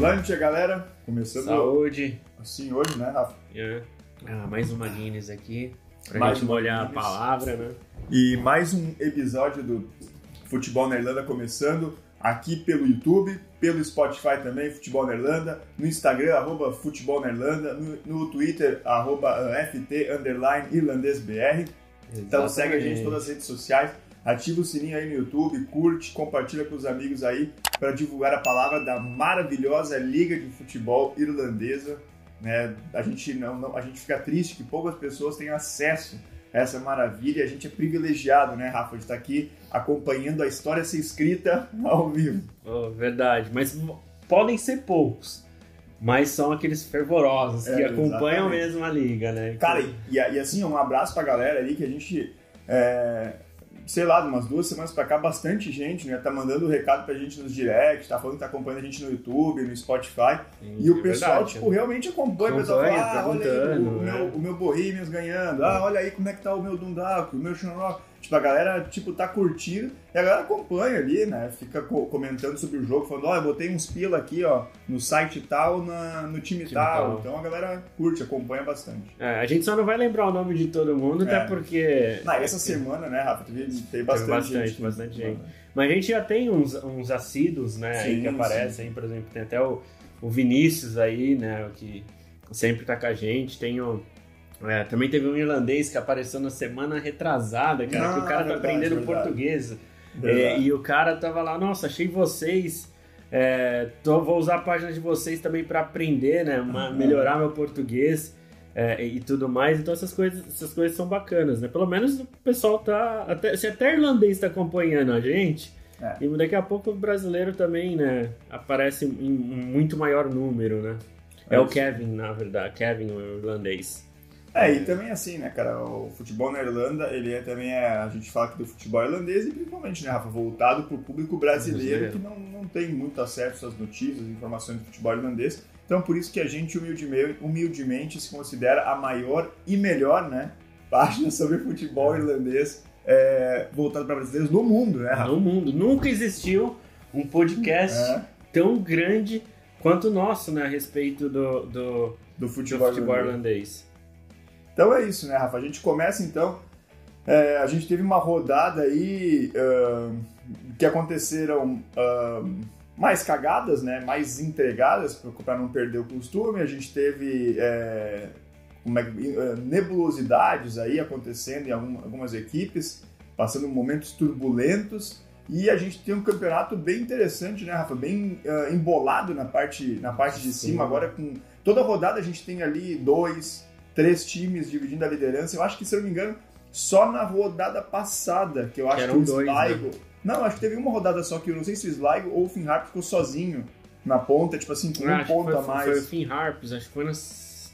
Lunch, galera. Começando Saúde. assim hoje, né, Rafa? É. Ah, mais uma Guinness aqui. Pra Mais gente molhar Guinness. a palavra, né? E mais um episódio do Futebol na Irlanda começando aqui pelo YouTube, pelo Spotify também, Futebol na Irlanda, no Instagram, arroba Futebol na Irlanda, no, no Twitter, arroba ah, FT, underline, irlandesbr. Então segue a gente em todas as redes sociais, ativa o sininho aí no YouTube, curte, compartilha com os amigos aí para divulgar a palavra da maravilhosa Liga de Futebol Irlandesa. Né? A, gente não, não- a gente fica triste que poucas pessoas têm acesso a essa maravilha a gente é privilegiado, né, Rafa, de estar aqui acompanhando a história ser escrita ao vivo. Oh, verdade, mas podem ser poucos. Mas são aqueles fervorosos que É, acompanham exatamente. mesmo a liga, né? Cara, e, e assim, um abraço pra galera ali que a gente, é, sei lá, de umas duas semanas pra cá, bastante gente, né? Tá mandando recado pra gente nos directs, tá falando que tá acompanhando a gente no YouTube, no Spotify. Sim, E o é pessoal, verdade. tipo, realmente acompanha. O pessoal fala, ah, olha aí o, né? meu, o meu Bohemians ganhando. Ah, olha aí como é que tá o meu Dundalk, o meu Shamrock. Tipo, a galera, tipo, tá curtindo e a galera acompanha ali, né? Fica co- comentando sobre o jogo, falando, ó, eu botei uns pila aqui, ó, no site tal, na, no time, Time tal. tal. Então a galera curte, acompanha bastante. É, a gente só não vai lembrar o nome de todo mundo, É. até porque. Na, essa semana, né, Rafa, teve, teve Teve bastante, bastante, gente. bastante gente. Mas a gente já tem uns, uns assíduos, né, aí Sim, que aparecem, aí, por exemplo, tem até o, o Vinícius aí, né, que sempre tá com a gente, tem o... é, também teve um irlandês que apareceu na semana retrasada, cara, Ah, que o cara tá verdade, aprendendo verdade. português. É, e o cara tava lá, nossa, achei vocês. é, tô- vou usar a página de vocês também para aprender, né? uma- melhorar meu português é, e tudo mais. Então essas coisas, essas coisas são bacanas, né? Pelo menos o pessoal tá. Até, se até irlandês tá acompanhando a gente. É. E daqui a pouco o brasileiro também, né? Aparece em em muito maior número, né? É, o. Kevin, na verdade. Kevin, o irlandês. É, e também assim, né, cara, o futebol na Irlanda, ele é também, é, a gente fala aqui do futebol irlandês e principalmente, né, Rafa, voltado pro público brasileiro Brasileiro. que não, não tem muito acesso às notícias, informações do futebol irlandês. Então, por isso que a gente humildemente, humildemente se considera a maior e melhor, né, página sobre futebol irlandês é, voltado para brasileiros no mundo, né, Rafa? No mundo. Nunca existiu um podcast É, tão grande quanto o nosso, né? A respeito do, do, do do futebol, futebol irlandês. irlandês. Então é isso, né, Rafa? A gente começa então. é, a gente teve uma rodada aí ahn, que aconteceram ahn, mais cagadas, né? Mais entregadas para não perder o costume. A gente teve é, como é nebulosidades aí acontecendo em algum- algumas equipes, passando momentos turbulentos. E a gente tem um campeonato bem interessante, né, Rafa? Bem ah, embolado na parte, na parte de Sim. cima. Agora, com toda rodada, a gente tem ali dois, três times dividindo a liderança. Eu acho que, se eu não me engano, só na rodada passada, que eu acho que, eram o dois, né? Sligo. Não, acho que teve uma rodada só que eu não sei se o Sligo ou o Finn Harp ficou sozinho na ponta, tipo assim, com Ah, um que ponto foi, a mais. foi o Finn Harps, acho que foi na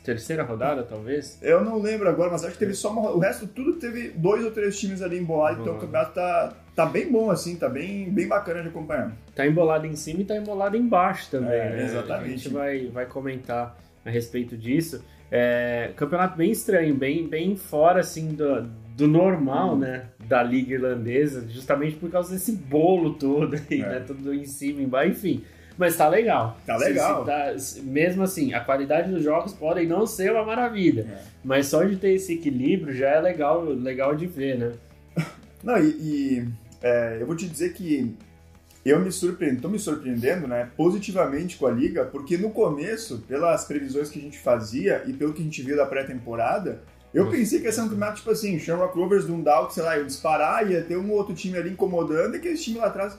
terceira rodada, talvez. Eu não lembro agora, mas acho que teve só uma. O resto tudo teve dois ou três times ali embolados, então o campeonato tá, tá bem bom, assim, tá bem, bem bacana de acompanhar. Tá embolado em cima e tá embolado embaixo também, É, né? exatamente. A gente vai, vai comentar a respeito disso. É, campeonato bem estranho, bem, bem fora, assim, do, do normal, Hum. né? Da Liga Irlandesa, justamente por causa desse bolo todo aí, É. né? Tudo em cima embaixo, enfim. Mas tá legal. Tá legal. se tá- se- mesmo assim, a qualidade dos jogos podem não ser uma maravilha. É. Mas só de ter esse equilíbrio já é legal, legal de ver, né? Não, e, e, é, eu vou te dizer que eu me surpreendo, tô me surpreendendo, né, positivamente com a liga, porque no começo, pelas previsões que a gente fazia e pelo que a gente viu da pré-temporada, eu pensei que ia ser um campeonato tipo assim, Shamrock Rovers, Dundalk, sei lá, ia disparar, ia ter um outro time ali incomodando e aquele time lá atrás,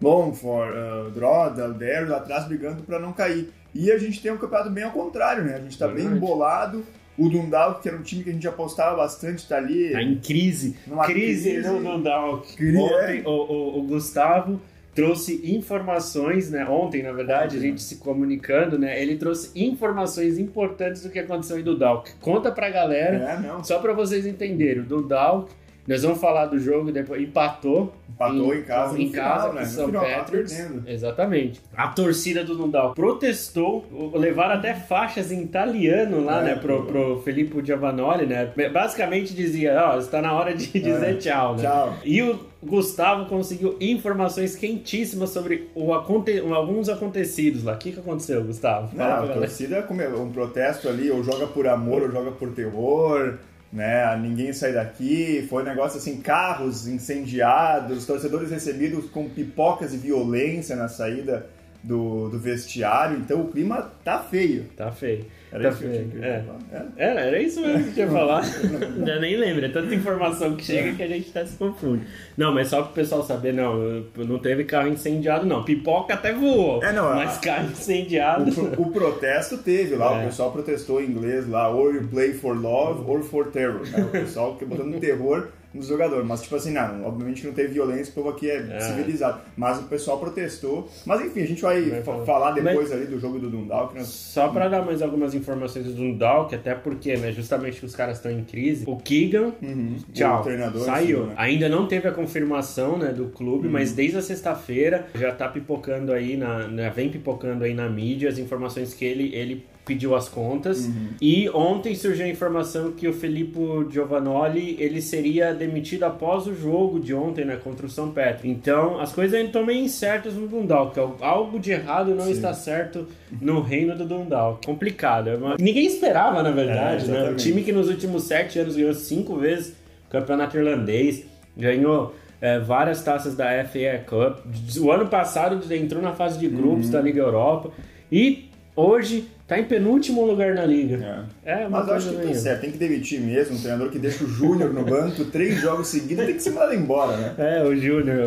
Longford, uh, Droda, Derry lá atrás brigando pra não cair. E a gente tem um campeonato bem ao contrário, né? A gente tá bem embolado. O Dundalk, que era um time que a gente apostava bastante, tá ali Tá em crise. numa crise no Dundalk. Cri- Ontem o, o- o Gustavo trouxe informações, né? Ontem, na verdade, a Ontem, gente se comunicando, né? Ele trouxe informações importantes do que aconteceu em Dundalk. Conta pra galera, É, não. só pra vocês entenderem. O Dundalk Nós vamos falar do jogo depois. Empatou. Empatou em, em casa, em casa final, com né? São final, Patrick's. tá Exatamente. A torcida do Nundal protestou, levaram até faixas em italiano lá, É, né, pro, pro Felipe Giovanoli, né? Basicamente dizia, ó, está na hora de dizer tchau, né? É. Tchau. E o Gustavo conseguiu informações quentíssimas sobre o aconte... alguns acontecidos lá. O que, que aconteceu, Gustavo? Não, Fala a pra galera. torcida come- um protesto ali, ou joga por amor, ou joga por terror, né? Ninguém sai daqui. Foi um negócio assim, carros incendiados, torcedores recebidos com pipocas e violência na saída do, do vestiário. Então o clima tá feio. Tá feio. Era tá isso que eu tinha que É. falar. Era, era isso mesmo que eu tinha falar. Já nem lembro, é tanta informação que chega que a gente até se confunde. Não, mas só pro pessoal saber, não, não teve carro incendiado, não. Pipoca até voou. É, não, mas a- carro incendiado. O, o protesto teve lá, É. o pessoal protestou em inglês lá, or you play for love or for terror. né? O pessoal que botando terror nos jogadores. Mas, tipo assim, não, obviamente não teve violência, o povo aqui é, É. civilizado. Mas o pessoal protestou. Mas enfim, a gente vai Vai fa- falar. falar depois ali do jogo do Dundalk. nós- Só pra dar mais algumas informações do Dundalk, até porque, né, justamente que os caras estão em crise, o Keegan, Uhum. tchau, O treinador saiu. saiu, né? Ainda não teve a confirmação, né, do clube, Uhum. mas desde a sexta-feira já tá pipocando aí, na, na- vem pipocando aí na mídia as informações que ele, ele pediu as contas. Uhum. E ontem surgiu a informação que o Felipe Giovanoli, ele seria demitido após o jogo de ontem, né, contra o São Petro. Então, as coisas ainda estão meio incertas no Dundalk. Algo de errado não Sim. está certo no reino do Dundalk. Complicado. é uma- Ninguém esperava, na verdade, É, né? O time que nos últimos sete anos ganhou cinco vezes o campeonato irlandês, ganhou é, várias taças da FA Cup. O ano passado entrou na fase de grupos Uhum. da Liga Europa e hoje está em penúltimo lugar na liga. É, uma Mas eu acho coisa que tá certo, tem que demitir mesmo. Um treinador que deixa o Júnior no banco três jogos seguidos tem que ser mandado embora, né? É, o Júnior,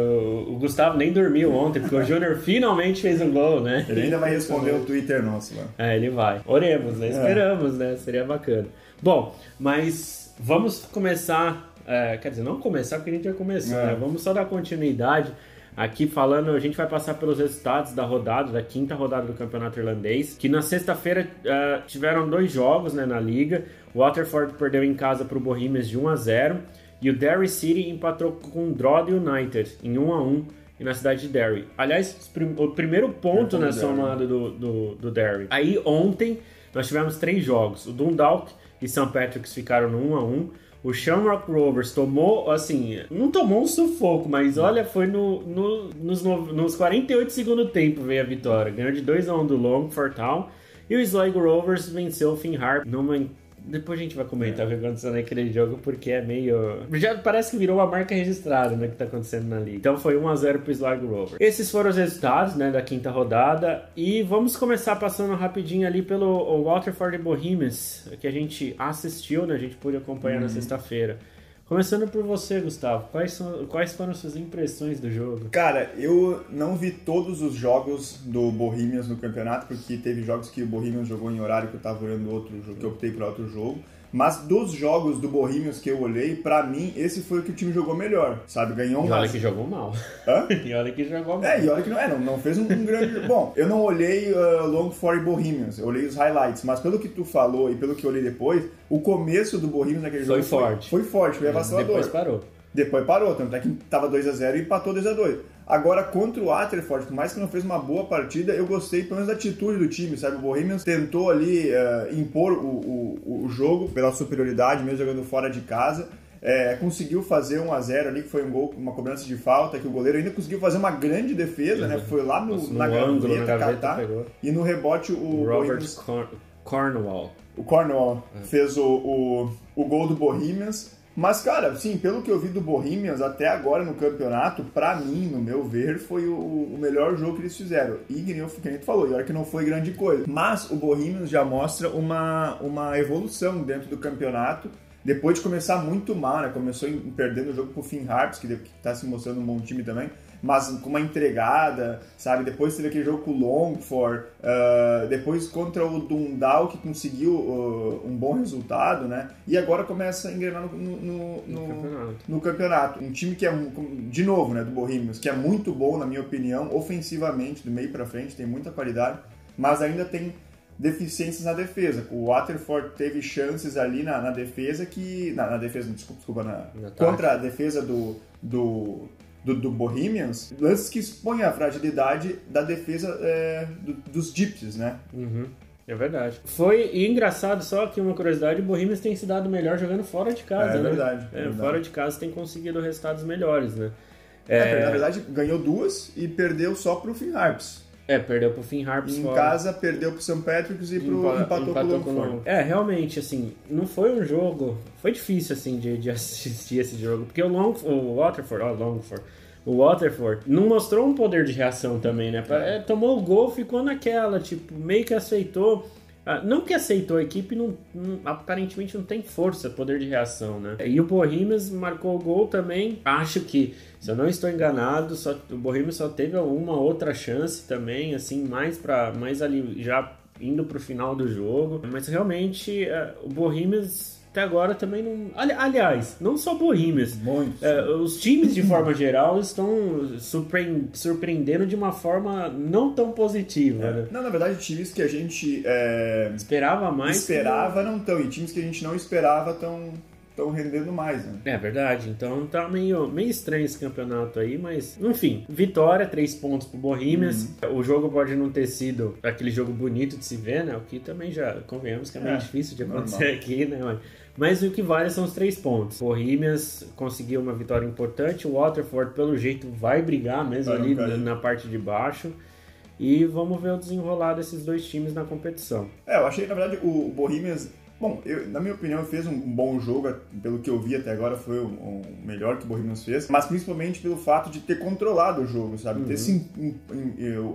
o, Gustavo nem dormiu ontem, porque o Júnior finalmente fez um gol, né? Ele ainda vai responder o Twitter nosso lá. É, ele vai. Oremos, né? Esperamos, né? Seria bacana. Bom, mas vamos começar. é, quer dizer, não começar porque a gente já começou, É. né? Vamos só dar continuidade. Aqui falando, a gente vai passar pelos resultados da rodada, da quinta rodada do Campeonato Irlandês, que na sexta-feira é, tiveram dois jogos né, na liga. O Waterford perdeu em casa para o Bohemians de 1 a 0 e o Derry City empatou com o Drogheda United em 1 a 1 e na cidade de Derry. Aliás, o primeiro ponto É, né, do Derry. somado do, do, do Derry. Aí ontem nós tivemos três jogos. O Dundalk e St. Patrick's ficaram no 1 a 1 o Shamrock Rovers tomou, assim, não tomou um sufoco, mas olha, foi no, no- nos, no- nos 48 segundo tempo veio a vitória. Ganhou de 2 a 1 do Longford Town. E o Sligo Rovers venceu o Finn Harp numa depois a gente vai comentar o que aconteceu naquele jogo, porque é meio. Já parece que virou uma marca registrada, né? Que tá acontecendo na liga. Então foi 1x0 pro Sligo Rovers. Esses foram os resultados, né? Da quinta rodada. E vamos começar passando rapidinho ali pelo Waterford Bohemians, que a gente assistiu, né? A gente pôde acompanhar na sexta-feira. Começando por você, Gustavo. Quais, são, quais foram suas impressões do jogo? Cara, eu não vi todos os jogos do Bohemians no campeonato, porque teve jogos que o Bohemians jogou em horário que eu tava olhando outro jogo, que eu optei para outro jogo. Mas dos jogos do Bohemians que eu olhei, pra mim, esse foi o que o time jogou melhor, sabe? Ganhou um E olha vaz- que jogou mal. Hã? E olha que jogou mal. É, e olha que não, é, não, não fez um, um grande. Bom, eu não olhei uh, Long for Bohemians, eu olhei os highlights, mas pelo que tu falou e pelo que eu olhei depois, o começo do Bohemians naquele Foi jogo forte. Foi, foi forte, foi avassalador. Depois parou. Depois parou, tanto é que tava 2x0 e empatou 2x2. Agora, contra o Waterford, por mais que não fez uma boa partida, eu gostei pelo menos da atitude do time, sabe? O Bohemians tentou ali eh, impor o, o, o jogo pela superioridade, mesmo jogando fora de casa. Eh, conseguiu fazer 1x0 ali, que foi um gol, uma cobrança de falta, que o goleiro ainda conseguiu fazer uma grande defesa, né? Foi lá no, Nossa, no na ângulo, gaveta, na gaveta catar, pegou. e no rebote o, Robert Cornwall. o Cornwall fez o, o, o gol do Bohemians. Mas, cara, sim, pelo que eu vi do Bohemians até agora no campeonato, pra mim, no meu ver, foi o, o melhor jogo que eles fizeram. E eu- que nem tu falou, e olha que não foi grande coisa. Mas o Bohemians já mostra uma, uma evolução dentro do campeonato. Depois de começar muito mal, né? Começou em- perdendo o jogo pro Finn Harps, que, que tá se mostrando um bom time também. Mas com uma entregada, sabe? Depois teve aquele jogo com o Longford. ah, depois contra o Dundal, que conseguiu ah, um bom resultado, né? E agora começa a engrenar no, no, no- campeonato. no campeonato. Um time que é, de novo, né, do Bohemians, que é muito bom, na minha opinião, ofensivamente, do meio pra frente, tem muita qualidade, mas ainda tem deficiências na defesa. O Waterford teve chances ali na, na defesa que. Na, na, defesa, desculpa, desculpa na, contra a defesa do, do, do, do, Bohemians, lances que expõem a fragilidade da defesa é, do, dos Gypsies, né? Uhum. É verdade. Foi e engraçado, só que uma curiosidade, o Bohemians tem se dado melhor jogando fora de casa, é, né? Verdade, é, é verdade. Fora de casa tem conseguido resultados melhores, né? É, na verdade, ganhou duas e perdeu só pro Finn Harps. É, perdeu pro Finn Harps Em fora. casa, perdeu pro St. Patrick's e pro, Empa- empatou, empatou com o Longford. É, realmente, assim, não foi um jogo. Foi difícil, assim, de, de assistir esse jogo. Porque o, Long, o Waterford, ó, Longford, o Waterford não mostrou um poder de reação também, né? É, tomou o gol, ficou naquela, tipo, meio que aceitou. Ah, Não que aceitou, a equipe não, não- aparentemente não tem força, poder de reação, né? E o Bohemians marcou o gol também. Acho que, se eu não estou enganado, só, o Bohemians só teve uma outra chance também, assim, mais para mais ali já indo pro final do jogo. Mas realmente eh, o Bohemians até agora também não. Ali- aliás, não só Bohemians. Muito. Eh, os times, de forma geral, estão surpre- surpreendendo de uma forma não tão positiva. né? Não, na verdade, times que a gente é, Esperava mais. esperava não estão, e times que a gente não esperava estão estão rendendo mais, né? É verdade, então tá meio, meio estranho esse campeonato aí, mas enfim, vitória, três pontos pro Bohemians. O jogo pode não ter sido aquele jogo bonito de se ver, né? O que também já convenhamos que é meio É, difícil de normal. acontecer aqui, né? Mas, mas o que vale são os três pontos. Bohemians conseguiu uma vitória importante, o Waterford, pelo jeito, vai brigar mesmo Vai ali na, na parte de baixo. E vamos ver o desenrolar desses dois times na competição. É, eu achei, na verdade, o Bohemians... Bom, eu, na minha opinião, fez um, bom jogo, pelo que eu vi até agora, foi o, o melhor que o Bohemians fez, mas principalmente pelo fato de ter controlado o jogo, sabe? Ter se,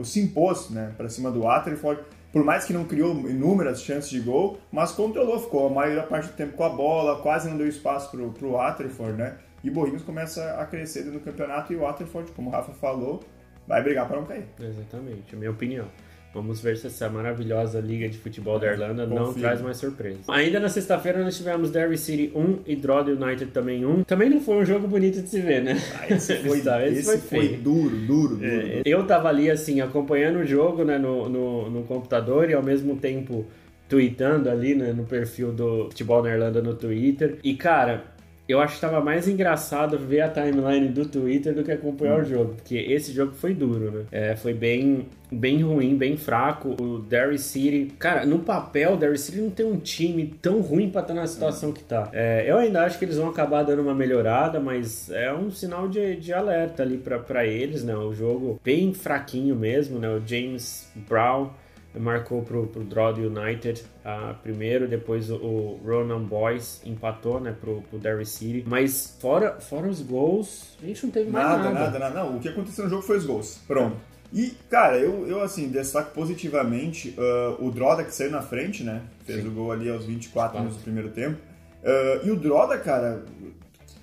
se impôs, né, pra cima do Waterford, por mais que não criou inúmeras chances de gol, mas controlou, ficou a maior parte do tempo com a bola, quase não deu espaço pro, pro Waterford, né? E o Bohemians começa a crescer dentro do campeonato e o Waterford, como o Rafa falou, vai brigar para não cair. Exatamente, a minha opinião. Vamos ver se essa maravilhosa liga de futebol da Irlanda não confio. traz mais surpresas. Ainda na sexta-feira nós tivemos Derry City 1 e Drogheda United também 1. Também não foi um jogo bonito de se ver, né? Ah, esse foi, Tá, esse foi, feio. duro, duro, duro. É, eu tava ali assim, acompanhando o jogo né, no, no, no computador e ao mesmo tempo tweetando ali né, no perfil do Futebol na Irlanda no Twitter. E cara, eu acho que tava mais engraçado ver a timeline do Twitter do que acompanhar o jogo, porque esse jogo foi duro, né? É, foi bem, bem ruim, bem fraco. O Derry City, cara, no papel, o Derry City não tem um time tão ruim pra estar na situação que tá. É, eu ainda acho que eles vão acabar dando uma melhorada, mas é um sinal de, de alerta ali pra eles, né? O jogo bem fraquinho mesmo, né? O James Brown marcou pro, pro Drogheda United ah, primeiro, depois o, o Ronan Boyce empatou, né, pro, pro Derry City. Mas fora, fora os gols, a gente não teve mais Nada, nada. nada, nada, Não, o que aconteceu no jogo foi os gols. Pronto. E, cara, eu, eu assim, destaco positivamente ah, o Droda que saiu na frente, né? Fez o gol ali aos 24 minutos do primeiro tempo. Ah, e o Droda, cara,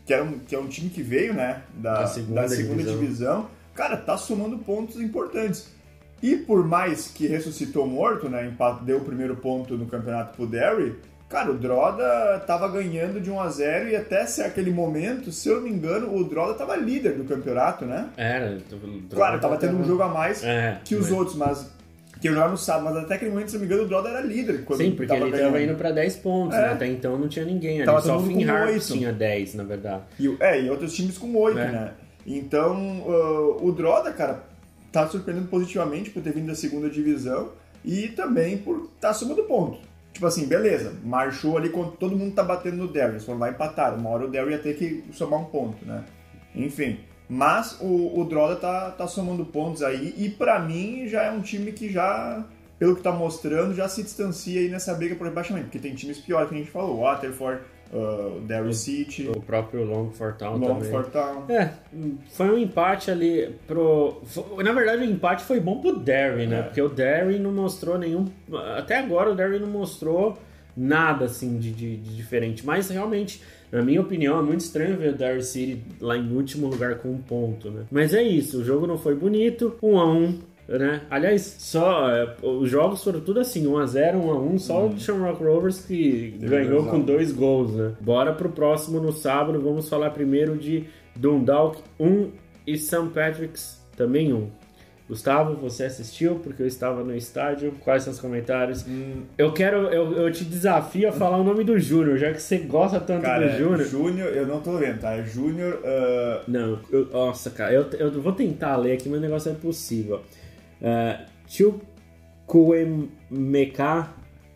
que, era um, que é um time que veio, né? Da, Da segunda da segunda divisão. divisão. cara, tá somando pontos importantes. E por mais que ressuscitou morto, né? Deu o primeiro ponto no campeonato pro Derry. Cara, o Droda tava ganhando de 1 a 0 e até aquele momento, se eu não me engano, o Droda tava líder do campeonato, né? Era. Claro, tava tendo um jogo a mais É, que os mas- outros, mas que eu jogava no sábado, mas até aquele momento, se eu não me engano, o Droda era líder quando Sim, porque tava ele ganhando. tava indo pra 10 pontos, É. né? Até então não tinha ninguém. Tava Só o oito. tinha 10, na verdade. E, é, e outros times com 8, É. né? Então, ah, o Droda, cara, tá surpreendendo positivamente por ter vindo da segunda divisão e também por estar tá somando ponto. Tipo assim, beleza, marchou ali quando todo mundo tá batendo no Derry, eles foram lá empatar. Uma hora o Derry ia ter que somar um ponto, né? Enfim. Mas o, o Droda tá, tá somando pontos aí e pra mim já é um time que já, pelo que tá mostrando, já se distancia aí nessa briga por rebaixamento. Porque tem times piores que a gente falou, Waterford, uh, Derry City, O próprio Longford Town também. Longford Town. É, foi um empate ali pro. Na verdade, o empate foi bom pro Derry, né? É. Porque o Derry não mostrou nenhum. Até agora o Derry não mostrou nada assim de, de- de diferente. Mas realmente, na minha opinião, é muito estranho ver o Derry City lá em último lugar com um ponto, né? Mas é isso, o jogo não foi bonito, um a um. Né? Aliás, só é, os jogos foram tudo assim, 1x0, 1x1, só o Shamrock Rovers que ganhou com dois gols, né? Bora pro próximo no sábado, vamos falar primeiro de Dundalk 1 e St. Patrick's também 1. Gustavo, você assistiu porque eu estava no estádio. Quais são os comentários? Hum. Eu quero, eu, eu te desafio a falar o nome do Júnior, já que você gosta tanto cara, do Júnior. Júnior, eu não tô vendo, tá? É Júnior. Uh... Não, eu, nossa, cara, eu, eu vou tentar ler aqui, mas o negócio é impossível. Uh, Chukwemeka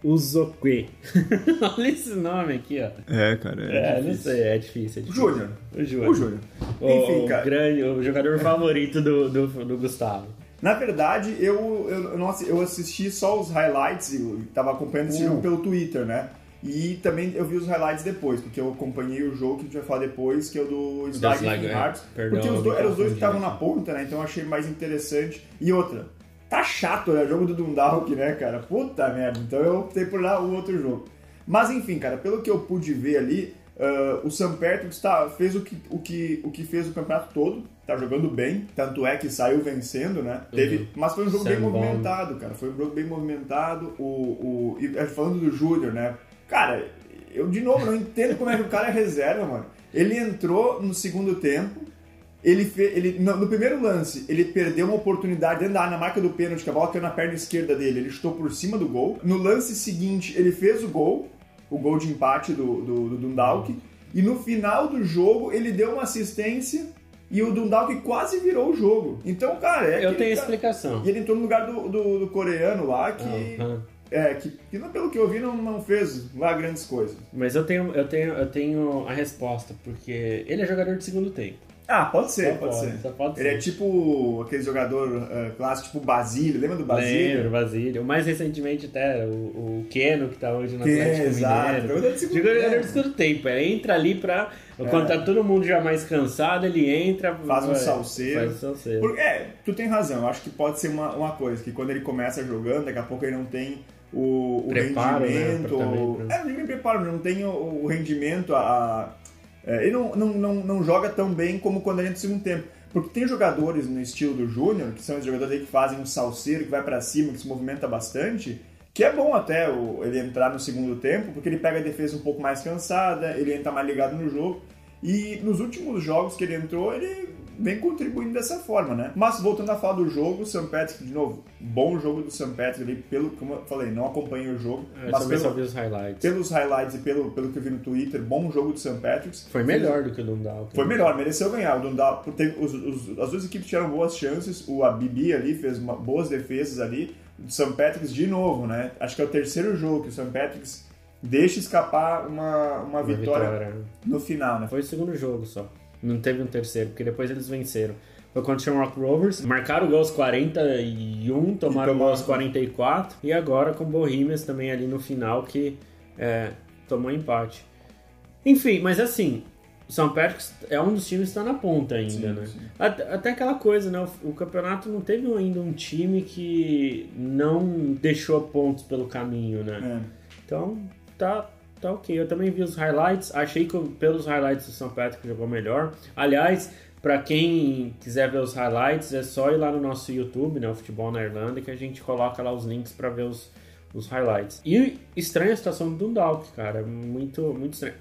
Uzokwe. Olha esse nome aqui, ó. É, cara. É, é não sei, é difícil. É difícil. Júnior. O Júnior. O Júnior. Enfim, o, cara. Grande, o jogador favorito do, do, do Gustavo. Na verdade, eu, eu, assisti, eu assisti só os highlights, eu tava acompanhando esse uh. jogo pelo Twitter, né? E também eu vi os highlights depois, porque eu acompanhei o jogo que a gente vai falar depois, que é o do Slag Hearts. Porque os dois, eram os dois que estavam na ponta, né? Então eu achei mais interessante. E outra, tá chato, né? O jogo do Dundalk, né, cara? Puta merda. Então eu optei por lá o outro jogo. Mas enfim, cara, pelo que eu pude ver ali, uh, o Sam Patrick tá, fez o que, o, que, o que fez o campeonato todo, tá jogando bem, tanto é que saiu vencendo, né? Teve, uhum. Mas foi um jogo Sam bem Bond. movimentado, cara. Foi um jogo bem movimentado. O, o, e é, falando do Júnior, né? Cara, eu de novo não entendo como é que o cara é reserva, mano. Ele entrou no segundo tempo, ele, fe, ele no, no, primeiro lance, ele perdeu uma oportunidade dentro da área, na marca do pênalti, que a bola caiu na perna esquerda dele, ele chutou por cima do gol. No lance seguinte, ele fez o gol, o gol de empate do, do, do Dundalk. E no final do jogo, ele deu uma assistência e o Dundalk quase virou o jogo. Então, cara, é Eu tenho cara... explicação. E ele entrou no lugar do, do, do coreano lá, que... Uhum. É, que, que, pelo que eu vi não, não fez lá grandes coisas. Mas eu tenho, eu, tenho, eu tenho a resposta, porque ele é jogador de segundo tempo. Ah, pode ser, pode, pode, ser. Pode ele ser. é tipo aquele jogador uh, clássico, tipo Basílio. Lembra do Basílio? Lembro, Basílio. Mais recentemente até o, o Keno, que tá hoje no que, Atlético exato. Mineiro. Jogador de segundo tempo. É, entra ali pra... É. Quando tá todo mundo já mais cansado, ele entra... Faz um salseiro. Faz um salseiro. Porque, é, tu tem razão. Eu acho que pode ser uma, uma coisa, que quando ele começa jogando, daqui a pouco ele não tem o, o preparo, né, rendimento... Né, ou, é, não tem preparo, não tem o, o rendimento, a é, ele não, não, não, não joga tão bem como quando ele entra no segundo tempo. Porque tem jogadores no estilo do Júnior, que são os jogadores que fazem um salseiro, que vai para cima, que se movimenta bastante, que é bom até o, ele entrar no segundo tempo, porque ele pega a defesa um pouco mais cansada, ele entra mais ligado no jogo. E nos últimos jogos que ele entrou, ele vem contribuindo dessa forma, né? Mas voltando a falar do jogo, o St. Patrick, de novo, bom jogo do St. Patrick ali, pelo, como eu falei, não acompanhei o jogo, é, mas pelo, os highlights. pelos highlights e pelo, pelo que eu vi no Twitter, bom jogo do St. Patrick. Foi melhor do que o Dundalk. Foi melhor, mereceu ganhar. O Dundalk, os, os, as duas equipes tiveram boas chances, o Abibi ali fez uma, boas defesas ali, o St. Patrick's de novo, né? Acho que é o terceiro jogo que o St. Patrick's deixa escapar uma, uma, uma vitória, vitória, no final, né? Foi o segundo jogo só. Não teve um terceiro, porque depois eles venceram foi contra o Shamrock Rovers. Marcaram o gol aos 41, tomaram o gol aos 44. E agora com o Bohemians também ali no final que é, tomou empate. Enfim, mas assim, o São Patrick's é um dos times que está na ponta ainda, sim, né? Sim. Até, até, aquela coisa, né? O, o, campeonato não teve ainda um time que não deixou pontos pelo caminho, né? É. Então, tá, tá ok. Eu também vi os highlights. Achei que pelos highlights o São Patrick jogou melhor. Aliás, para quem quiser ver os highlights, é só ir lá no nosso YouTube, né, o Futebol na Irlanda, que a gente coloca lá os links para ver os, os highlights. E estranha a situação do Dundalk, cara, muito muito estranho.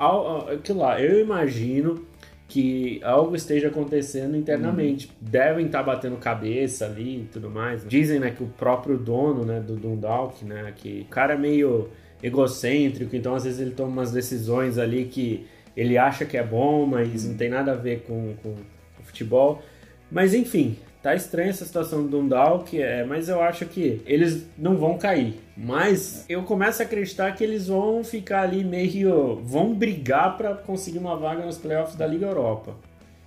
Aquilo lá, eu imagino que algo esteja acontecendo internamente. Uhum. Devem estar tá batendo cabeça ali e tudo mais. Dizem, né, que o próprio dono, né, do Dundalk, né, que o cara é meio egocêntrico, então às vezes ele toma umas decisões ali que ele acha que é bom, mas não tem nada a ver com, com futebol. Mas enfim, tá estranha essa situação do Dundalk, é, mas eu acho que eles não vão cair. Mas eu começo a acreditar que eles vão ficar ali meio. vão brigar para conseguir uma vaga nos playoffs da Liga Europa.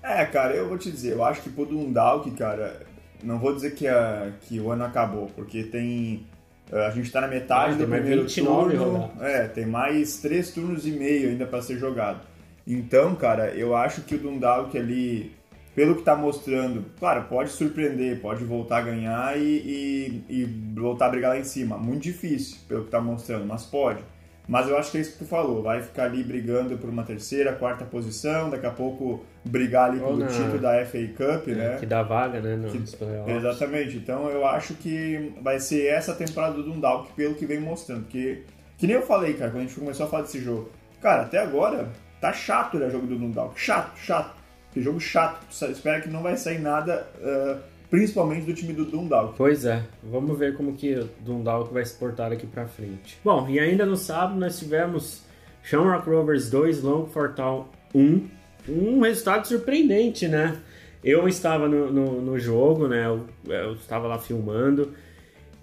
É, cara, eu vou te dizer, eu acho que pro Dundalk, cara, não vou dizer que, a, que o ano acabou, porque tem. A gente tá na metade do primeiro turno. É, tem mais três turnos e meio ainda para ser jogado. Então, cara, eu acho que o Dundalk ali pelo que está mostrando, claro, pode surpreender, pode voltar a ganhar e, e, e, voltar a brigar lá em cima. Muito difícil, pelo que está mostrando, mas pode. Mas eu acho que é isso que tu falou, vai ficar ali brigando por uma terceira, quarta posição, daqui a pouco brigar ali pelo título da FA Cup, é, né? Que dá vaga, né? No que, exatamente, então eu acho que vai ser essa temporada do Dundalk pelo que vem mostrando, porque, que nem eu falei, cara, quando a gente começou a falar desse jogo, cara, até agora tá chato né, o jogo do Dundalk, chato, chato. Que jogo chato. Tu espera que não vai sair nada uh, principalmente do time do Dundalk. Pois é, vamos ver como que o Dundalk vai se portar aqui para frente. Bom, e ainda no sábado nós tivemos Shamrock Rovers 2, Longford Town 1. Um resultado surpreendente, né? Eu estava no, no, no jogo, né? Eu, eu, estava lá filmando.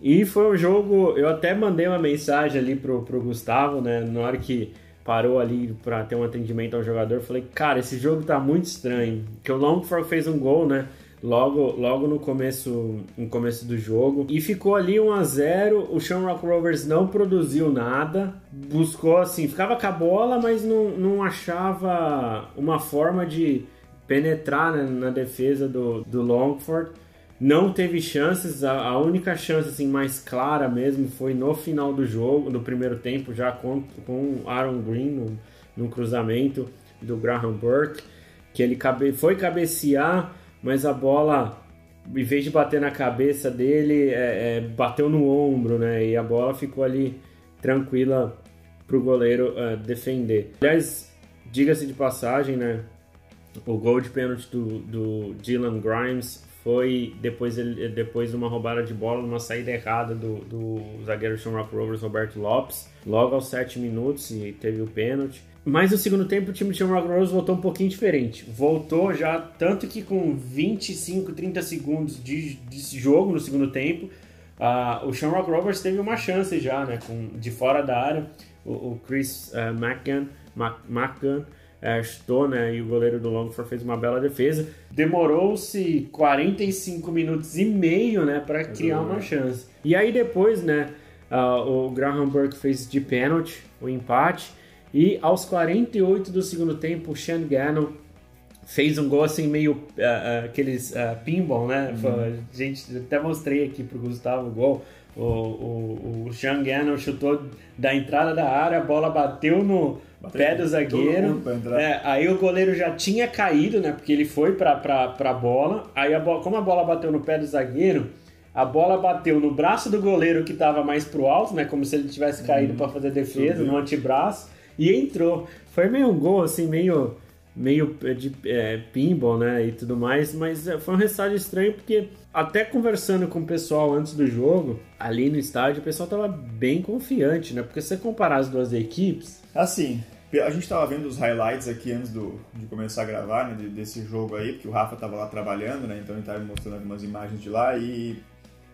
E foi um jogo. Eu até mandei uma mensagem ali pro, pro Gustavo, né? Na hora que parou ali para ter um atendimento ao jogador, falei, cara, esse jogo tá muito estranho. Que o Longford fez um gol, né? Logo, logo no começo, no começo do jogo e ficou ali 1 a 0. O Shamrock Rovers não produziu nada, buscou assim, ficava com a bola, mas não, não achava uma forma de penetrar né, na defesa do, do Longford. Não teve chances, a, a, única chance assim, mais clara mesmo foi no final do jogo, no primeiro tempo, já com, com Aaron Green no, no cruzamento do Graham Burke, que ele cabe, foi cabecear, mas a bola, em vez de bater na cabeça dele, é, é, bateu no ombro, né? E a bola ficou ali tranquila para o goleiro uh, defender. Aliás, diga-se de passagem, né? O gol de pênalti do, do Dylan Grimes foi depois, ele, depois de uma roubada de bola, uma saída errada do, do zagueiro Shamrock Rovers, Roberto Lopes, logo aos 7 minutos e teve o pênalti. Mas no segundo tempo o time de Shamrock Rovers voltou um pouquinho diferente. Voltou já, tanto que com 25, 30 segundos de, de jogo no segundo tempo, uh, o Shamrock Rovers teve uma chance já, né, com, de fora da área. O, o Chris uh, McGann, McGann é, chutou, né? E o goleiro do Longford fez uma bela defesa. Demorou-se 45 minutos e meio, né, para criar uma chance. E aí depois, né, uh, o Graham Burke fez de pênalti o empate. E aos 48 do segundo tempo, o Sean Gannon fez um gol assim meio uh, uh, aqueles uh, pinball, né? Uhum. Gente, até mostrei aqui pro Gustavo o gol. O, o, o Sean Gannon chutou da entrada da área, a bola bateu no, pé do zagueiro. É, aí o goleiro já tinha caído, né? Porque ele foi pra, pra, pra bola. Aí, a bola, como a bola bateu no pé do zagueiro, a bola bateu no braço do goleiro que tava mais pro alto, né? Como se ele tivesse caído uhum. para fazer defesa, no antebraço. E entrou. Foi meio um gol, assim, meio meio de é, pinball, né, e tudo mais, mas é, foi um resultado estranho porque até conversando com o pessoal antes do jogo, ali no estádio, o pessoal tava bem confiante, né, porque se você comparar as duas equipes... Assim, a gente tava vendo os highlights aqui antes do, de começar a gravar, né, desse jogo aí, porque o Rafa tava lá trabalhando, né, então ele tava mostrando algumas imagens de lá e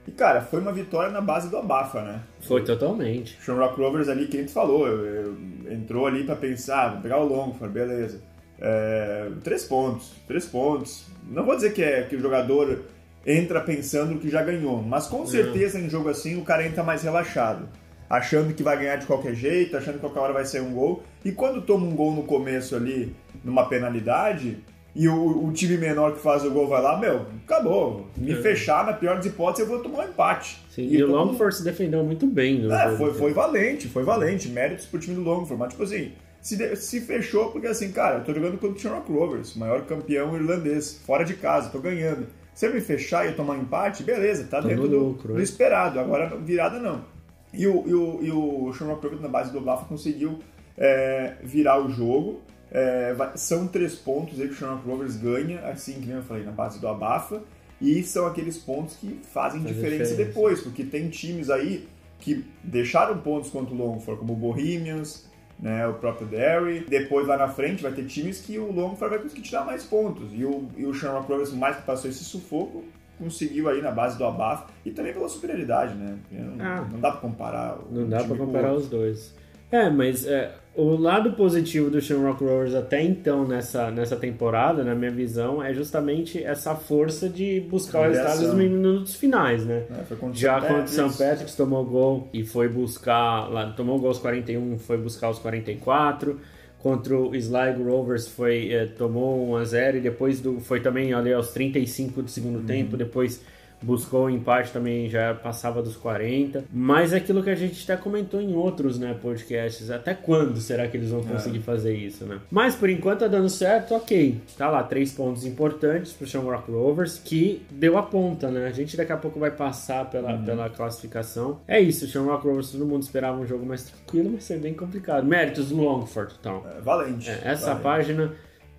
e, cara, foi uma vitória na base do abafa, né? Foi totalmente. O Shamrock Rovers ali, que a gente falou, eu, eu, entrou ali para pensar, vou pegar o Longford, beleza. É, três pontos, três pontos. Não vou dizer que, é, que o jogador entra pensando que já ganhou, mas com certeza em jogo assim o cara entra mais relaxado, achando que vai ganhar de qualquer jeito, achando que qualquer hora vai ser um gol. E quando toma um gol no começo ali, numa penalidade, e o, o time menor que faz o gol vai lá, meu, acabou. Me é. fechar, na pior das hipóteses, eu vou tomar um empate. Sim, e, e o Longford se defendeu muito bem. No é, foi, foi valente, foi valente. Méritos pro time do Longford, mas tipo assim se, se fechou porque assim, cara, eu tô jogando contra o Shamrock Rovers, maior campeão irlandês, fora de casa, tô ganhando. Se eu me fechar e eu tomar um empate, beleza, tá tô dentro do, lucro, do, esperado. Agora virada não. E o, e o, e o Shamrock Rovers na base do Bafa conseguiu é, virar o jogo. É, são três pontos aí que o Shamrock Rovers ganha, assim que eu falei, na base do Abafa. E são aqueles pontos que fazem diferença, diferença, depois, porque tem times aí que deixaram pontos contra o Longford, como o Bohemians, né, o próprio Derry. Depois lá na frente vai ter times que o Longford vai conseguir tirar mais pontos. E o, e o Shamrock Rovers, mais que passou esse sufoco, conseguiu aí na base do abafo e também pela superioridade, né? Não, ah, não dá para comparar. Não dá para comparar os dois. É, mas é, o lado positivo do Shamrock Rovers até então nessa, nessa temporada, na minha visão, é justamente essa força de buscar o resultado nos minutos finais, né? É, Já contra o St. Patrick's tomou gol e foi buscar, lá, tomou gol aos 41, foi buscar os 44. Contra o Sligo Rovers foi, é, tomou 1 a 0 e depois do, foi também ali aos 35 do segundo uhum. tempo, depois buscou o empate também, já passava dos 40. Mas é aquilo que a gente até comentou em outros né, podcasts. Até quando será que eles vão conseguir é. fazer isso, né? Mas por enquanto tá dando certo, ok. Tá lá, três pontos importantes pro Shamrock Rovers, que deu a ponta, né? A gente daqui a pouco vai passar pela, uhum. pela classificação. É isso, o Shamrock Rovers, todo mundo esperava um jogo mais tranquilo, mas ser bem complicado. Méritos do Longford, então. É, valente. É, essa valente. página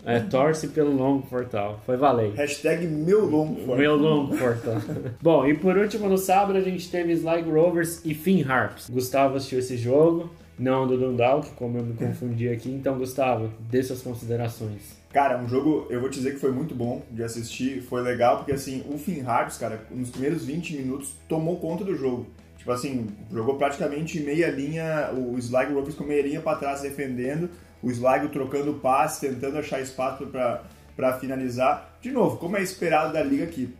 É, torce pelo longo portal. Foi valer. Hashtag meu longo portal. Meu longo portal. Bom, e por último, no sábado a gente teve Sligo Rovers e Finn Harps. Gustavo assistiu esse jogo, não do Dundalk, como eu me confundi aqui. Então, Gustavo, dê suas considerações. Cara, um jogo, eu vou te dizer que foi muito bom de assistir, foi legal, porque assim, o Finn Harps, cara, nos primeiros 20 minutos tomou conta do jogo. Tipo assim, jogou praticamente meia linha, o Sligo Rovers com meia linha para trás defendendo, o Sligo trocando passe, tentando achar espaço para finalizar. De novo, como é esperado da liga aqui,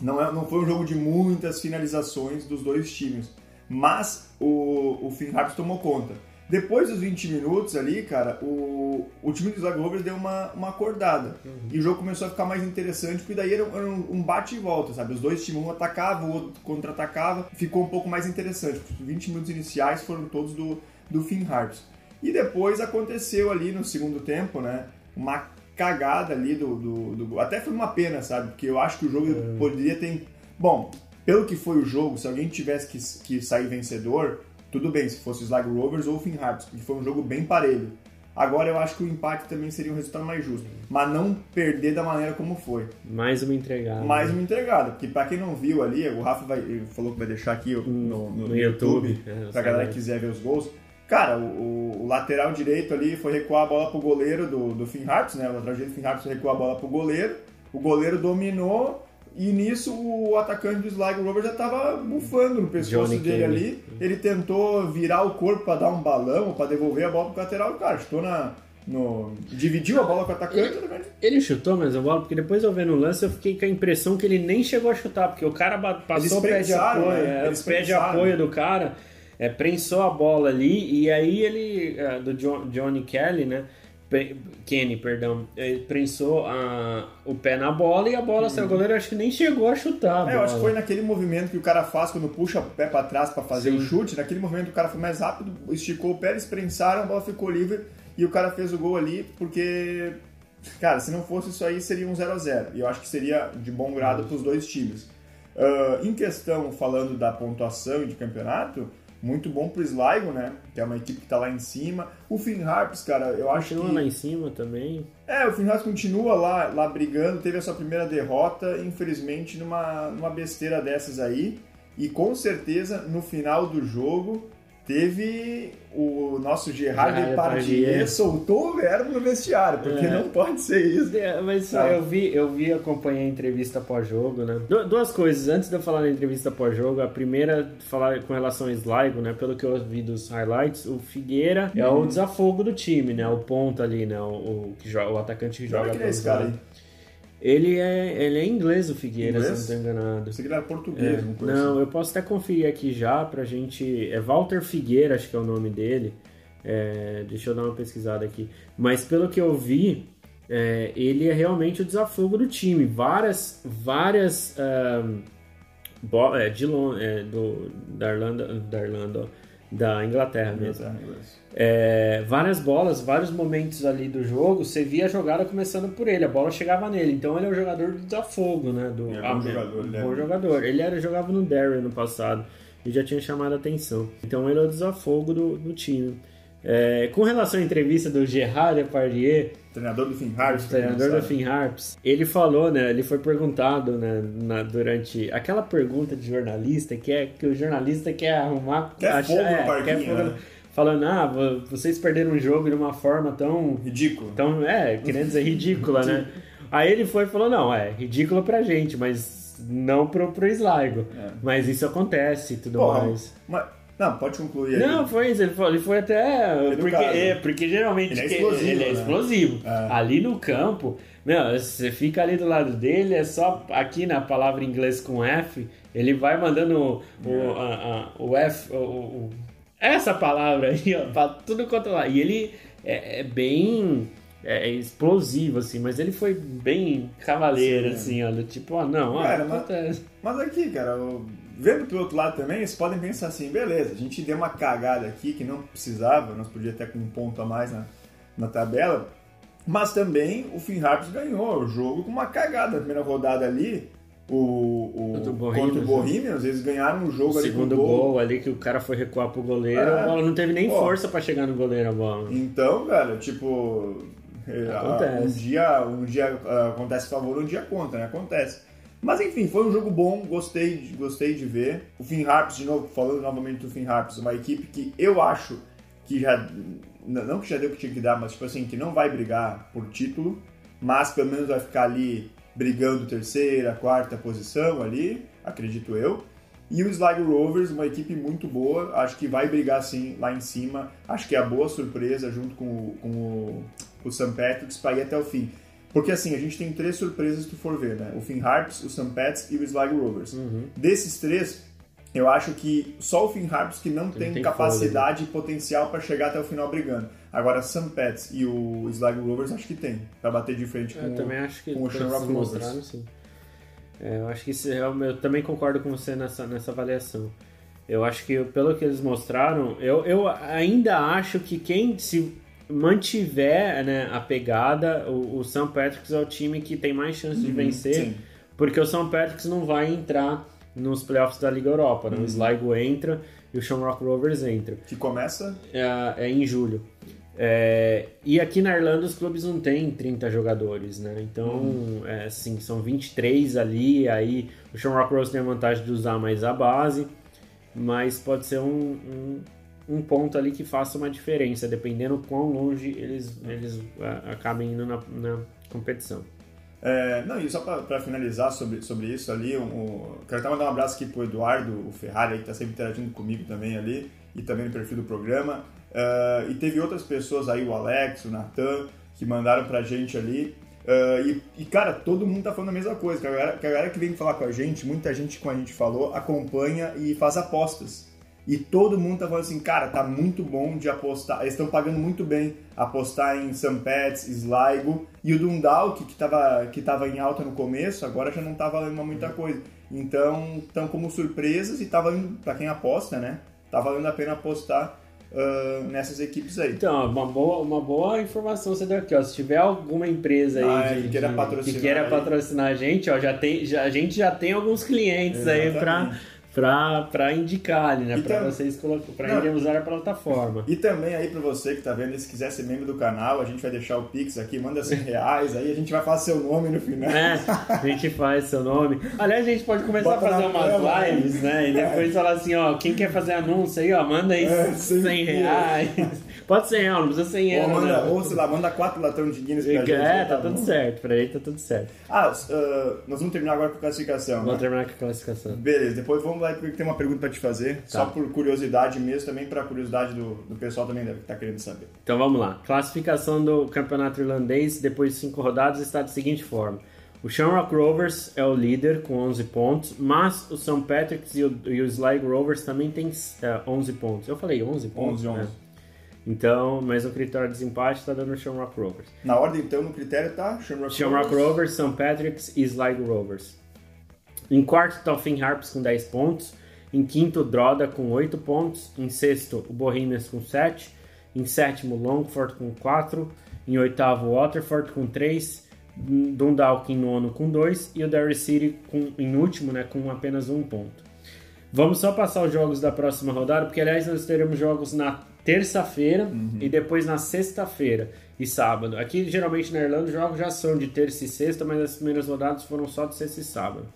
não, é, não foi um jogo de muitas finalizações dos dois times, mas o, o Finn Harps tomou conta. Depois dos 20 minutos ali, cara, o, o time dos Rovers deu uma, uma acordada. Uhum. E o jogo começou a ficar mais interessante, porque daí era, era um, um, bate e volta, sabe? Os dois times, um atacava, o outro contra-atacava. Ficou um pouco mais interessante. Os 20 minutos iniciais foram todos do, do Finn Harps. E depois aconteceu ali no segundo tempo, né? Uma cagada ali do, do, do, Até foi uma pena, sabe? Porque eu acho que o jogo uhum. poderia ter. Bom, pelo que foi o jogo, se alguém tivesse que, que sair vencedor tudo bem se fosse o Sligo Rovers ou o Finn Harps, porque foi um jogo bem parelho. Agora eu acho que o empate também seria um resultado mais justo, mas não perder da maneira como foi. Mais uma entregada. Mais uma entregada, porque para quem não viu ali, o Rafa vai, falou que vai deixar aqui no, no, no, no YouTube, YouTube é, pra galera que quiser ver os gols. Cara, o, o, lateral direito ali foi recuar a bola pro goleiro do, do Finn Harps, né? O lateral direito do Finn Harps recuou a bola pro goleiro, o goleiro dominou, e nisso o atacante do Sligo Rover já estava bufando no pescoço Johnny dele Kenny. ali. Ele tentou virar o corpo para dar um balão, para devolver a bola pro lateral. Cara, chutou na. No, dividiu a bola com o atacante. Ele, ele chutou mais a bola, porque depois eu vendo o lance eu fiquei com a impressão que ele nem chegou a chutar, porque o cara passou o pé de apoio, né? é, o pé de apoio do cara, é, prensou a bola ali, e aí ele, é, do John, Johnny Kelly, né? Kenny, perdão, ele prensou a, o pé na bola e a bola uhum. saiu. O goleiro acho que nem chegou a chutar. A é, eu acho que foi naquele movimento que o cara faz quando puxa o pé para trás para fazer Sim. o chute. Naquele movimento o cara foi mais rápido, esticou o pé, eles prensaram, a bola ficou livre e o cara fez o gol ali porque, cara, se não fosse isso aí seria um 0 a 0 E eu acho que seria de bom grado para os dois times. Uh, em questão, falando da pontuação e de campeonato, muito bom pro Sligo, né? Que é uma equipe que tá lá em cima. O Finn Harps, cara, eu acho continua que... lá em cima também. É, o Finn Harps continua lá, lá brigando, teve a sua primeira derrota, infelizmente, numa, numa besteira dessas aí. E com certeza, no final do jogo, teve o nosso Gerard Depardieu soltou o verbo no vestiário, porque é. não pode ser isso. É, mas tá. eu vi, eu vi, acompanhei a entrevista pós-jogo, né? Duas coisas, antes de eu falar na entrevista pós-jogo, a primeira, falar com relação ao Sligo, né? Pelo que eu vi dos highlights, o Figueira é o desafogo do time, né? O ponto ali, né? O, o, que o atacante que joga. Quem é esse cara aí? Ele é, ele é inglês, o Figueira, inglês? se não estou enganado. Você que era português, é, Não, assim. eu posso até conferir aqui já pra gente. É Walter Figueira, acho que é o nome dele. É, deixa eu dar uma pesquisada aqui. Mas pelo que eu vi, é, ele é realmente o desafogo do time. Várias, várias. Um, é, de, é, do, da Irlanda, da Irlanda, da Inglaterra mesmo. É, várias bolas, vários momentos ali do jogo, você via a jogada começando por ele, a bola chegava nele. Então ele é o jogador do desafogo, né? Do, é bom jogador, ele bom jogador. Ele era, jogava no Derry no passado e já tinha chamado a atenção. Então ele é o desafogo do, do time. É, com relação à entrevista do Gerard Depardieu, treinador do Finn Harps, treinador do Finn Harps, ele falou, né? Ele foi perguntado, né, na, durante aquela pergunta de jornalista que é que o jornalista quer arrumar, quer achar, fogo é, no quer fogo, né? falando, ah, vocês perderam o jogo de uma forma tão ridícula, tão é, querendo dizer ridícula, né? Aí ele foi e falou, não, é ridículo pra gente, mas não pro, pro Sligo. É. Mas isso acontece e tudo mais. Mas não, pode concluir aí. Não, foi isso. Ele foi, ele foi até. Porque, é, porque geralmente ele é explosivo. Ele é né? explosivo. É. Ali no campo, meu, você fica ali do lado dele, é só aqui na palavra em inglês com F, ele vai mandando o, é. a, a, o F. O, o, essa palavra aí, ó, pra tudo quanto lá. E ele é, é bem. É, é, explosivo, assim, mas ele foi bem cavaleiro, Sim, assim, olha, tipo, ó, não, ó, cara, mas, mas aqui, cara, o Vendo pelo outro lado também, vocês podem pensar assim, beleza, a gente deu uma cagada aqui que não precisava, nós podíamos até com um ponto a mais na, na tabela, mas também o Finn Harps ganhou o jogo com uma cagada na primeira rodada ali, o, o, contra o Bohemians, né? eles ganharam o jogo o ali segundo com gol. gol ali que o cara foi recuar pro goleiro, é. a bola não teve nem Pô, força para chegar no goleiro a bola. Então, cara, tipo, É, Acontece. Um dia, um dia ah, acontece favor, um dia conta, né? Acontece. Mas enfim, foi um jogo bom, gostei, gostei de ver. O Finn Harps, de novo, falando novamente do Harps, uma equipe que eu acho que já. Não que já deu o que tinha que dar, mas tipo assim, que não vai brigar por título, mas pelo menos vai ficar ali brigando terceira, quarta posição ali, acredito eu. E o Sligo Rovers, uma equipe muito boa, acho que vai brigar sim lá em cima. Acho que é a boa surpresa junto com o, com o, o St. Patrick's para ir até o fim. Porque assim, a gente tem três surpresas se tu for ver, né? O Finn Harps, o St. Pat's e o Sligo Rovers. Desses três, eu acho que só o Finn Harps que não tem, tem capacidade e potencial para chegar até o final brigando. Agora, St. Pat's e o Sligo Rovers acho que tem, para bater de frente com Eu o- também acho que com o Shamrock Rovers. sim. É, eu acho que isso, é- eu também concordo com você nessa, nessa avaliação. Eu acho que pelo que eles mostraram, eu, eu ainda acho que quem se mantiver né, a pegada, o, o St. Patrick's é o time que tem mais chance de vencer, Sim. porque o St. Patrick's não vai entrar nos playoffs da Liga Europa. Né? O Sligo entra e o Shamrock Rovers entra Que começa é, é em julho. É, e aqui na Irlanda os clubes não têm 30 jogadores, né? Então, é, assim, são 23 ali, aí o Shamrock Rose tem a vantagem de usar mais a base, mas pode ser um, um, um ponto ali que faça uma diferença, dependendo quão longe eles, eles é, acabem indo na, na competição. É, não, e só para finalizar sobre, sobre isso ali, um, um- quero até mandar um abraço aqui pro Eduardo, o Ferrari, que tá sempre interagindo comigo também ali, e também no perfil do programa. É, e teve outras pessoas aí, o Alex, o Natan, que mandaram pra gente ali. É, e, e, cara, todo mundo tá falando a mesma coisa. Que a, galera, que a galera que vem falar com a gente, muita gente, como a gente falou, acompanha e faz apostas. E todo mundo tá falando assim, cara, tá muito bom de apostar. Eles estão pagando muito bem apostar em St. Pat's, Sligo e o Dundalk, que tava, que tava em alta no começo, agora já não tá valendo muita coisa. Então, estão como surpresas e tá valendo, pra quem aposta, né? Tá valendo a pena apostar ah, nessas equipes aí. Então, uma boa, uma boa informação você deu aqui, ó. Se tiver alguma empresa aí Ah, de- que queira patrocinar que queira aí. patrocinar a gente, ó, já tem, já, a gente já tem alguns clientes aí Exatamente. pra, pra indicar ali, né? Pra tam- vocês colocarem, pra Não. irem usar a plataforma. E também aí pra você que tá vendo, se quiser ser membro do canal, a gente vai deixar o Pix aqui, manda 100 reais, aí a gente vai fazer seu nome no final. É, a gente faz seu nome. Aliás, a gente pode começar Bota a fazer umas né? lives, né? E depois falar assim, ó, quem quer fazer anúncio aí, ó, manda aí É, 100 100 reais. Pode ser real, não precisa 100 Ou, euros, manda, não. ou sei lá, manda quatro latão de Guinness pra gente. É, aí, tá tudo bom. certo, pra ele tá tudo certo. Ah, ah, nós vamos terminar agora com a classificação. Vamos Né? terminar com a classificação. Beleza, depois vamos lá porque tem uma pergunta pra te fazer, só por curiosidade mesmo, também pra curiosidade do, do pessoal também deve estar querendo saber. Então vamos lá. Classificação do campeonato irlandês depois de cinco rodadas está da seguinte forma. O Shamrock Rovers é o líder com 11 pontos, mas o St. Patrick's e o, e o Sligo Rovers também têm eh, 11 pontos. Eu falei 11 pontos? 11, 11. né? Então, mas o critério de desempate está dando o Shamrock Rovers. Na ordem, então, no critério tá Shamrock, Shamrock Rovers, St. Patrick's e Sligo Rovers. Em quarto Finn Harps com 10 pontos. Em quinto, Droda com 8 pontos. Em sexto, o Bohemians com 7. Em sétimo, Longford com 4. Em oitavo, Waterford com 3. Dundalk em nono com 2. E o Derry City com, em último né, com apenas 1 ponto. Vamos só passar os jogos da próxima rodada, porque aliás nós teremos jogos na terça-feira e depois na sexta-feira e sábado. Aqui geralmente na Irlanda os jogos já são de terça e sexta, mas as primeiras rodadas foram só de sexta e sábado.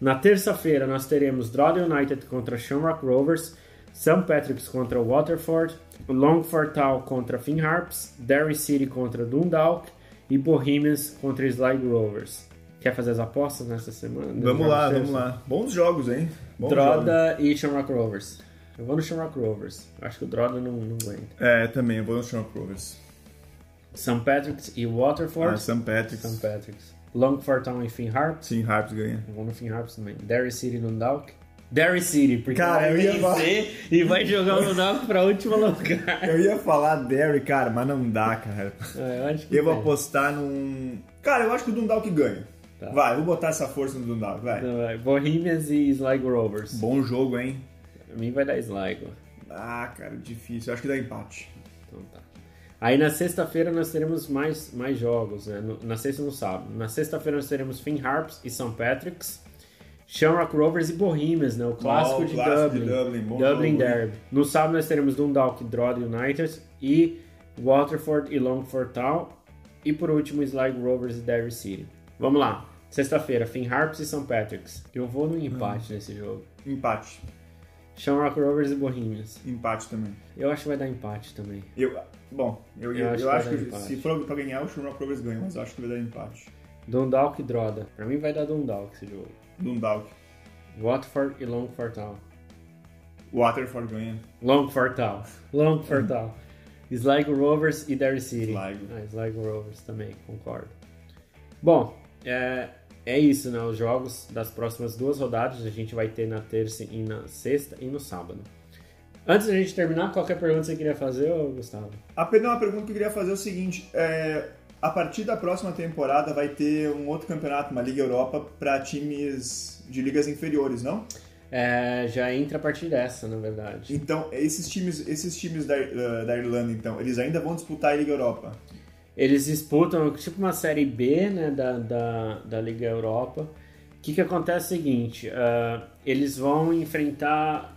Na terça-feira nós teremos Drogheda United contra Shamrock Rovers, St. Patrick's contra Waterford, Longford Town contra Finn Harps, Derry City contra Dundalk e Bohemians contra Sligo Rovers. Quer fazer as apostas nessa semana? Vamos lá, vamos lá. Bons jogos, hein? Bons jogos. Droda e Shamrock Rovers. Eu vou no Shamrock Rovers. Acho que o Droda não, não aguenta. É, também, eu vou no Shamrock Rovers. St. Patrick's e Ah, Waterford. St. Patrick's. St. Patrick's. Longford Town e Finn Harps. Sim, Harps ganha. Vou no Finn Harps também. Derry City e Dundalk. Derry City, porque Cara, vai eu ia vencer e vai jogar o Dundalk pra último lugar. Eu ia falar Derry, cara, mas não dá, cara. É, eu acho que Eu vou apostar num. Cara, eu acho que o Dundalk ganha. Tá. Vai, vou botar essa força no Dundalk, vai. Não, vai. Bohemians e Sligo Rovers. Bom jogo, hein? Pra mim vai dar Sligo. Ah, cara, difícil. Eu acho que dá empate. Então tá. Aí na sexta-feira nós teremos mais, mais jogos, né? No- na sexta e no sábado. Na sexta-feira nós teremos Finn Harps e St. Patrick's, Shamrock Rovers e Bohemians, né? O clássico, o de, clássico de Dublin. Dublin, bom Dublin? Derby. No sábado nós teremos Dundalk e Drogheda United e Waterford e Longford Town. E por último, Sligo Rovers e Derry City. Vamos lá. Sexta-feira, Finn Harps e St. Patrick's. Eu vou no empate nesse jogo. Empate. Shamrock Rovers e Bohemians. Empate também. Eu acho que vai dar empate também. Eu, bom, eu, eu, Eu acho eu que acho que, se for pra ganhar, o Shamrock Rovers ganha, mas eu acho que vai dar empate. Dundalk e Droda. Pra mim vai dar Dundalk esse jogo. Dundalk. Watford e Longford Town. Waterford ganha. Longford Town. Longford Town. Sligo Rovers e Derry City. Sligo. Ah, Sligo Rovers também, concordo. Bom, é, é isso, né? Os jogos das próximas duas rodadas a gente vai ter na terça e na sexta e no sábado. Antes da gente terminar, qualquer pergunta que você queria fazer, Gustavo? Apenas uma pergunta que eu queria fazer é o seguinte: é, a partir da próxima temporada vai ter um outro campeonato, uma Liga Europa, para times de ligas inferiores, não? É, já entra a partir dessa, na verdade. Então, esses times, esses times da, eh, da Irlanda, então, eles ainda vão disputar a Liga Europa. Eles disputam tipo uma série B né, da, da, da Liga Europa. O que, que acontece é o seguinte: ah, eles vão enfrentar.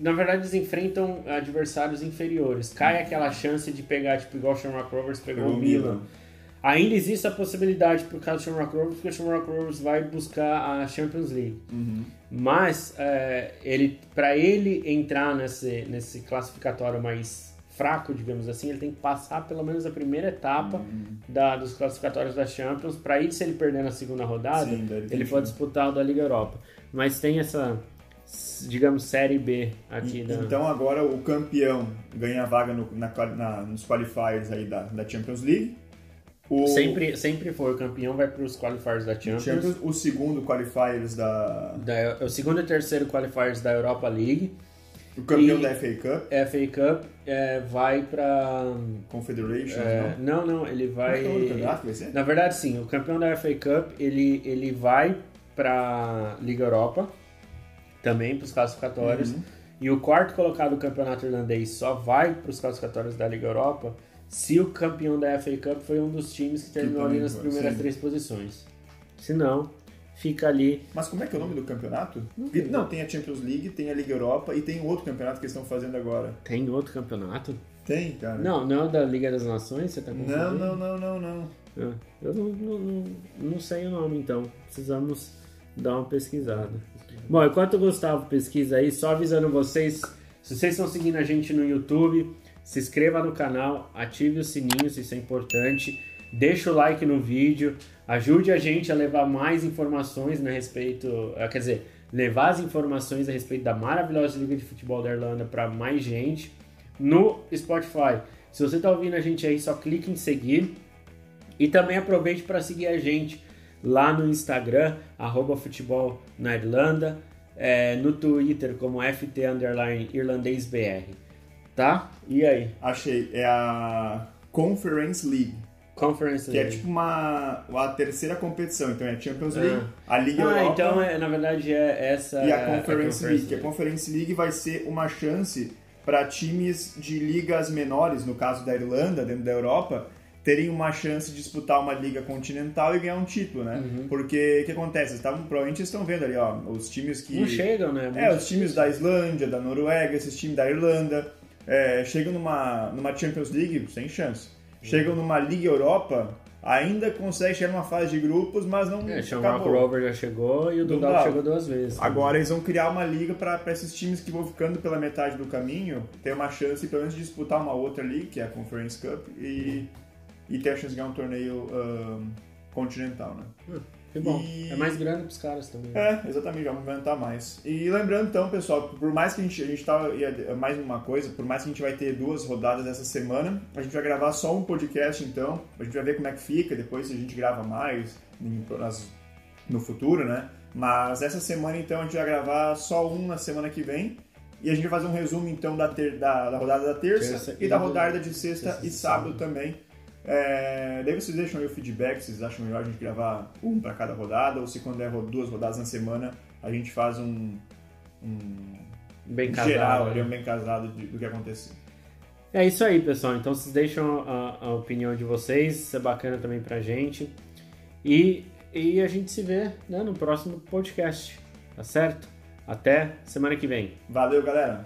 Na verdade, eles enfrentam adversários inferiores. Cai aquela chance de pegar, tipo, igual o Shamrock Rovers pegou, Pegou o Milan. Milan. Ainda existe a possibilidade por causa do Shamrock Rovers, porque o Shamrock Rovers vai buscar a Champions League. Mas é, ele, para ele entrar nesse, nesse classificatório mais fraco, digamos assim, ele tem que passar pelo menos a primeira etapa da, dos classificatórios da Champions. Para aí, se ele perder na segunda rodada, Sim, ele pode disputar o da Liga Europa. Mas tem essa, digamos, série B aqui E- da. Então agora o campeão ganha a vaga no- na, na- nos qualifiers aí da, da Champions League. O Sempre, sempre foi o campeão, vai para os qualifiers da Champions. Champions, o segundo qualifiers da Da, o segundo e terceiro qualifiers da Europa League. O campeão E- da FA Cup, FA Cup é, vai para. Confederation, É, não? não, não, ele vai. é é vai ser? Na verdade, sim, o campeão da FA Cup ele, ele vai para Liga Europa, também para os classificatórios. Uhum. E o quarto colocado do campeonato irlandês só vai para os classificatórios da Liga Europa se o campeão da FA Cup foi um dos times que terminou ali nas primeiras sim. três posições. Se não, fica ali. Mas como é que é o nome do campeonato? Não. Não, tem a Champions League, tem a Liga Europa e tem outro campeonato que eles estão fazendo agora. Tem outro campeonato? Tem, cara. Não, não é da Liga das Nações, você tá confundindo? não, não, não, não. Ah, Eu não, não, não, não sei o nome, então. Precisamos dar uma pesquisada. Bom, enquanto o Gustavo pesquisa aí, só avisando vocês, se vocês estão seguindo a gente no YouTube, se inscreva no canal, ative o sininho, se isso é importante, deixa o like no vídeo, ajude a gente a levar mais informações a respeito, ah, quer dizer, levar as informações a respeito da maravilhosa Liga de Futebol da Irlanda para mais gente no Spotify. Se você está ouvindo a gente aí, só clique em seguir. E também aproveite para seguir a gente lá no Instagram, arroba futebol na Irlanda, é, no Twitter como FT. Tá? E aí? Achei. É a Conference League. Conference Que é League. tipo uma a terceira competição. Então é a Champions Ah. League, a Liga Ah, Europa então é, na verdade é essa. e é a Conference League. Que a Conference League vai ser uma chance para times de ligas menores, no caso da Irlanda, dentro da Europa, terem uma chance de disputar uma liga continental e ganhar um título, né? Uhum. Porque o que acontece? Eles tavam- provavelmente estão vendo ali, ó, os times que Não chegam, né? É, Muito os times da Islândia, da Noruega, esses times da Irlanda, é, chegam numa, numa Champions League sem chance. Chegam numa Liga Europa, ainda consegue chegar numa fase de grupos, mas não É, Shamrock acabou. Rover já chegou e o Dundalk chegou duas vezes. Agora eles vão criar uma liga para esses times que vão ficando pela metade do caminho ter uma chance, pelo menos, de disputar uma outra liga, que é a Conference Cup, e, e ter a chance de ganhar um torneio ahn, continental, né? Que bom. E- É mais grande pros caras também. É, exatamente, já vamos inventar mais. E lembrando então, pessoal, por mais que a gente, a gente tava, ia- mais uma coisa, por mais que a gente vai ter duas rodadas essa semana, a gente vai gravar só um podcast então, a gente vai ver como é que fica, depois se a gente grava mais no futuro, né? Mas essa semana então a gente vai gravar só um na semana que vem. E a gente vai fazer um resumo então da, ter- da, da rodada da terça, Terça e e da rodada de sexta sexta e e sábado sábado. também. É, daí vocês deixam aí o feedback, se vocês acham melhor a gente gravar um para cada rodada, ou se quando é duas rodadas na semana, a gente faz um, um Bem casado. geral, né? bem casado de- do que aconteceu. É isso aí, pessoal. Então vocês deixam a, a opinião de vocês, isso é bacana também pra gente. E, e a gente se vê né, no próximo podcast, tá certo? Até semana que vem. Valeu, galera!